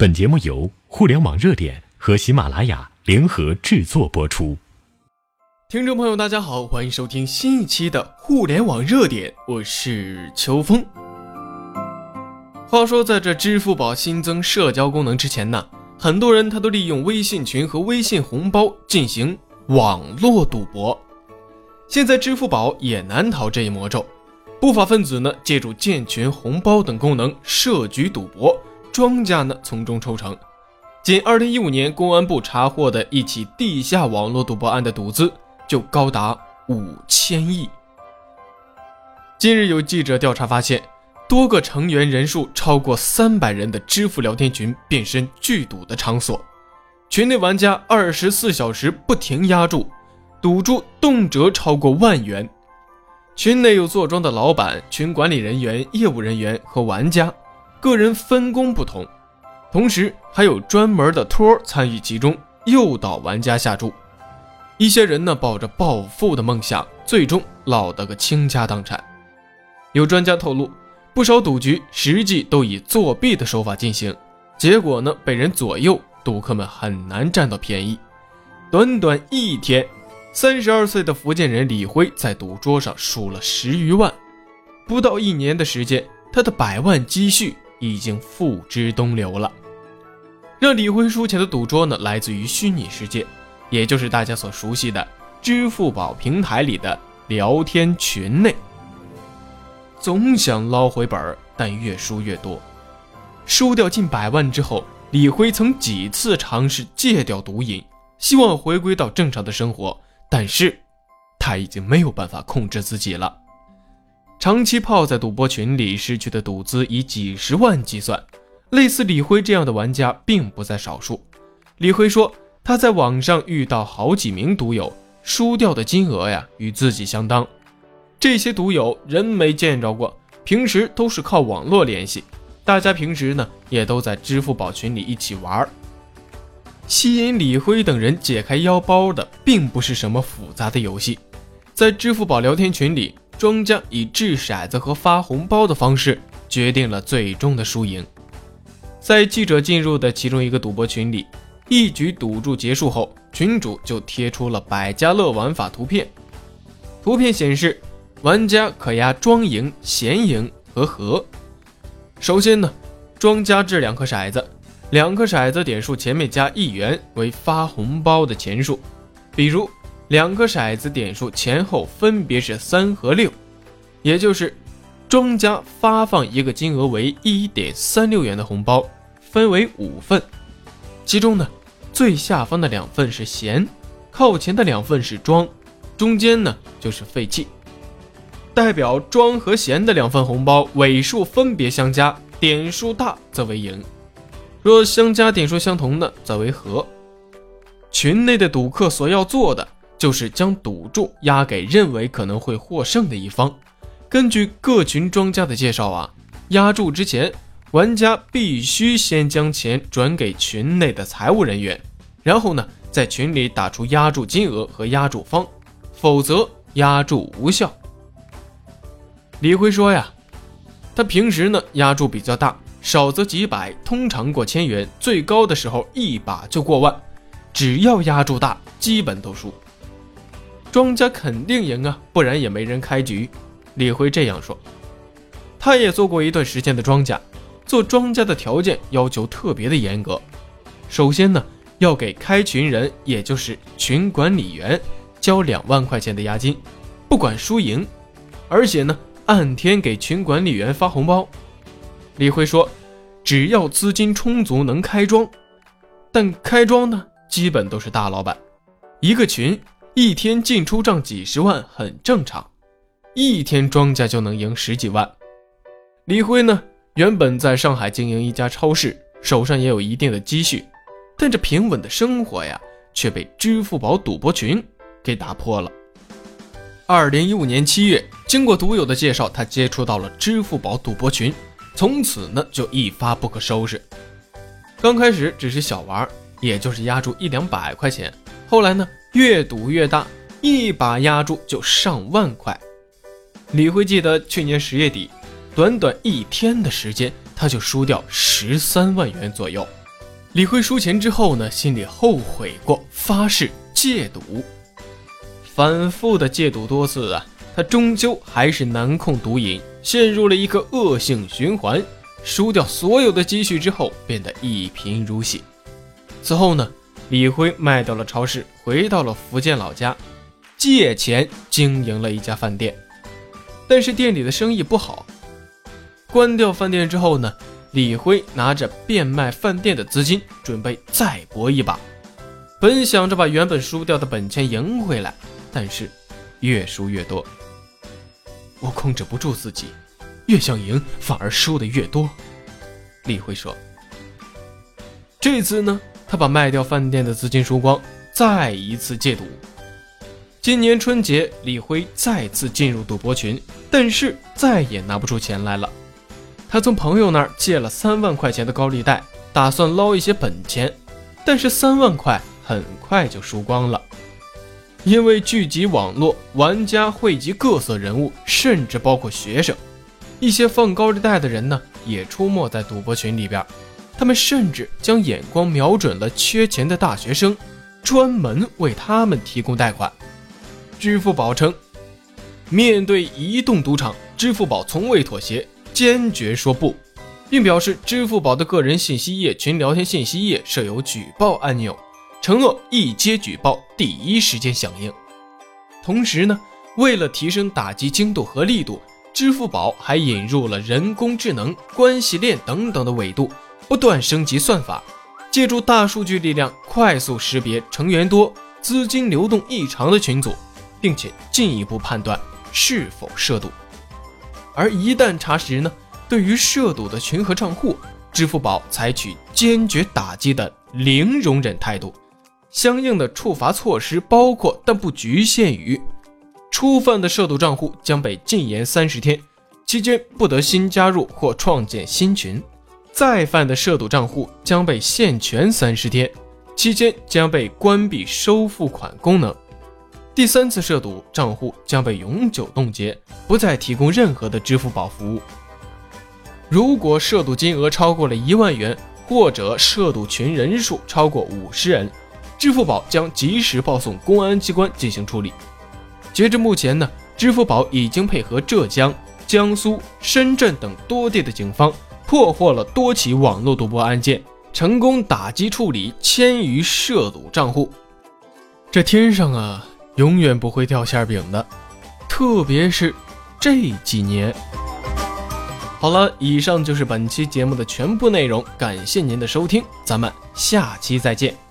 本节目由互联网热点和喜马拉雅联合制作播出。听众朋友，大家好，欢迎收听新一期的互联网热点，我是秋风。话说，在这支付宝新增社交功能之前呢，很多人他都利用微信群和微信红包进行网络赌博。现在支付宝也难逃这一魔咒，不法分子呢借助建群、红包等功能设局赌博。庄家呢从中抽成，仅二零一五年公安部查获的一起地下网络赌博案的赌资就高达五千亿。近日有记者调查发现，多个成员人数超过三百人的支付聊天群变身聚赌的场所，群内玩家二十四小时不停压注，赌注动辄超过万元。群内有坐庄的老板、群管理人员、业务人员和玩家。个人分工不同，同时还有专门的托参与其中，诱导玩家下注。一些人呢抱着暴富的梦想，最终落得个倾家荡产。有专家透露，不少赌局实际都以作弊的手法进行，结果呢被人左右，赌客们很难占到便宜。短短一天，三十二岁的福建人李辉在赌桌上输了十余万，不到一年的时间，他的百万积蓄。已经付之东流了。让李辉输钱的赌桌呢，来自于虚拟世界，也就是大家所熟悉的支付宝平台里的聊天群内。总想捞回本儿，但越输越多。输掉近百万之后，李辉曾几次尝试戒掉毒瘾，希望回归到正常的生活，但是他已经没有办法控制自己了。长期泡在赌博群里，失去的赌资以几十万计算。类似李辉这样的玩家并不在少数。李辉说，他在网上遇到好几名赌友，输掉的金额呀与自己相当。这些赌友人没见着过，平时都是靠网络联系。大家平时呢也都在支付宝群里一起玩。吸引李辉等人解开腰包的，并不是什么复杂的游戏，在支付宝聊天群里。庄家以掷骰子和发红包的方式决定了最终的输赢。在记者进入的其中一个赌博群里，一局赌注结束后，群主就贴出了百家乐玩法图片。图片显示，玩家可压庄赢、闲赢和和。首先呢，庄家掷两颗骰子，两颗骰子点数前面加一元为发红包的钱数，比如。两个骰子点数前后分别是三和六，也就是庄家发放一个金额为一点三六元的红包，分为五份，其中呢最下方的两份是闲，靠前的两份是庄，中间呢就是废弃。代表庄和闲的两份红包尾数分别相加，点数大则为赢，若相加点数相同的则为和。群内的赌客所要做的。就是将赌注押给认为可能会获胜的一方。根据各群庄家的介绍啊，押注之前，玩家必须先将钱转给群内的财务人员，然后呢，在群里打出押注金额和押注方，否则押注无效。李辉说呀，他平时呢押注比较大，少则几百，通常过千元，最高的时候一把就过万，只要押注大，基本都输。庄家肯定赢啊，不然也没人开局。李辉这样说。他也做过一段时间的庄家，做庄家的条件要求特别的严格。首先呢，要给开群人，也就是群管理员，交两万块钱的押金，不管输赢，而且呢，按天给群管理员发红包。李辉说，只要资金充足，能开庄。但开庄呢，基本都是大老板，一个群。一天进出账几十万很正常，一天庄家就能赢十几万。李辉呢，原本在上海经营一家超市，手上也有一定的积蓄，但这平稳的生活呀，却被支付宝赌博群给打破了。二零一五年七月，经过赌友的介绍，他接触到了支付宝赌博群，从此呢就一发不可收拾。刚开始只是小玩，也就是压注一两百块钱，后来呢？越赌越大，一把压注就上万块。李辉记得去年十月底，短短一天的时间，他就输掉十三万元左右。李辉输钱之后呢，心里后悔过，发誓戒赌。反复的戒赌多次啊，他终究还是难控毒瘾，陷入了一个恶性循环。输掉所有的积蓄之后，变得一贫如洗。此后呢，李辉卖掉了超市，回到了福建老家，借钱经营了一家饭店。但是店里的生意不好，关掉饭店之后呢，李辉拿着变卖饭店的资金，准备再搏一把。本想着把原本输掉的本钱赢回来，但是越输越多，我控制不住自己，越想赢反而输的越多。李辉说：“这次呢，他把卖掉饭店的资金输光，再一次戒赌。今年春节，李辉再次进入赌博群。”但是再也拿不出钱来了。他从朋友那儿借了三万块钱的高利贷，打算捞一些本钱，但是三万块很快就输光了。因为聚集网络，玩家汇集各色人物，甚至包括学生。一些放高利贷的人呢，也出没在赌博群里边。他们甚至将眼光瞄准了缺钱的大学生，专门为他们提供贷款。支付宝称。面对移动赌场，支付宝从未妥协，坚决说不，并表示支付宝的个人信息页、群聊天信息页设有举报按钮，承诺一接举报第一时间响应。同时呢，为了提升打击精度和力度，支付宝还引入了人工智能、关系链等等的维度，不断升级算法，借助大数据力量，快速识别成员多、资金流动异常的群组，并且进一步判断。是否涉赌？而一旦查实呢？对于涉赌的群和账户，支付宝采取坚决打击的零容忍态度。相应的处罚措施包括，但不局限于：初犯的涉赌账户将被禁言三十天，期间不得新加入或创建新群；再犯的涉赌账户将被限权三十天，期间将被关闭收付款功能。第三次涉赌账户将被永久冻结，不再提供任何的支付宝服务。如果涉赌金额超过了一万元，或者涉赌群人数超过五十人，支付宝将及时报送公安机关进行处理。截至目前呢，支付宝已经配合浙江、江苏、深圳等多地的警方，破获了多起网络赌博案件，成功打击处理千余涉赌账户。这天上啊！永远不会掉馅饼的，特别是这几年。好了，以上就是本期节目的全部内容，感谢您的收听，咱们下期再见。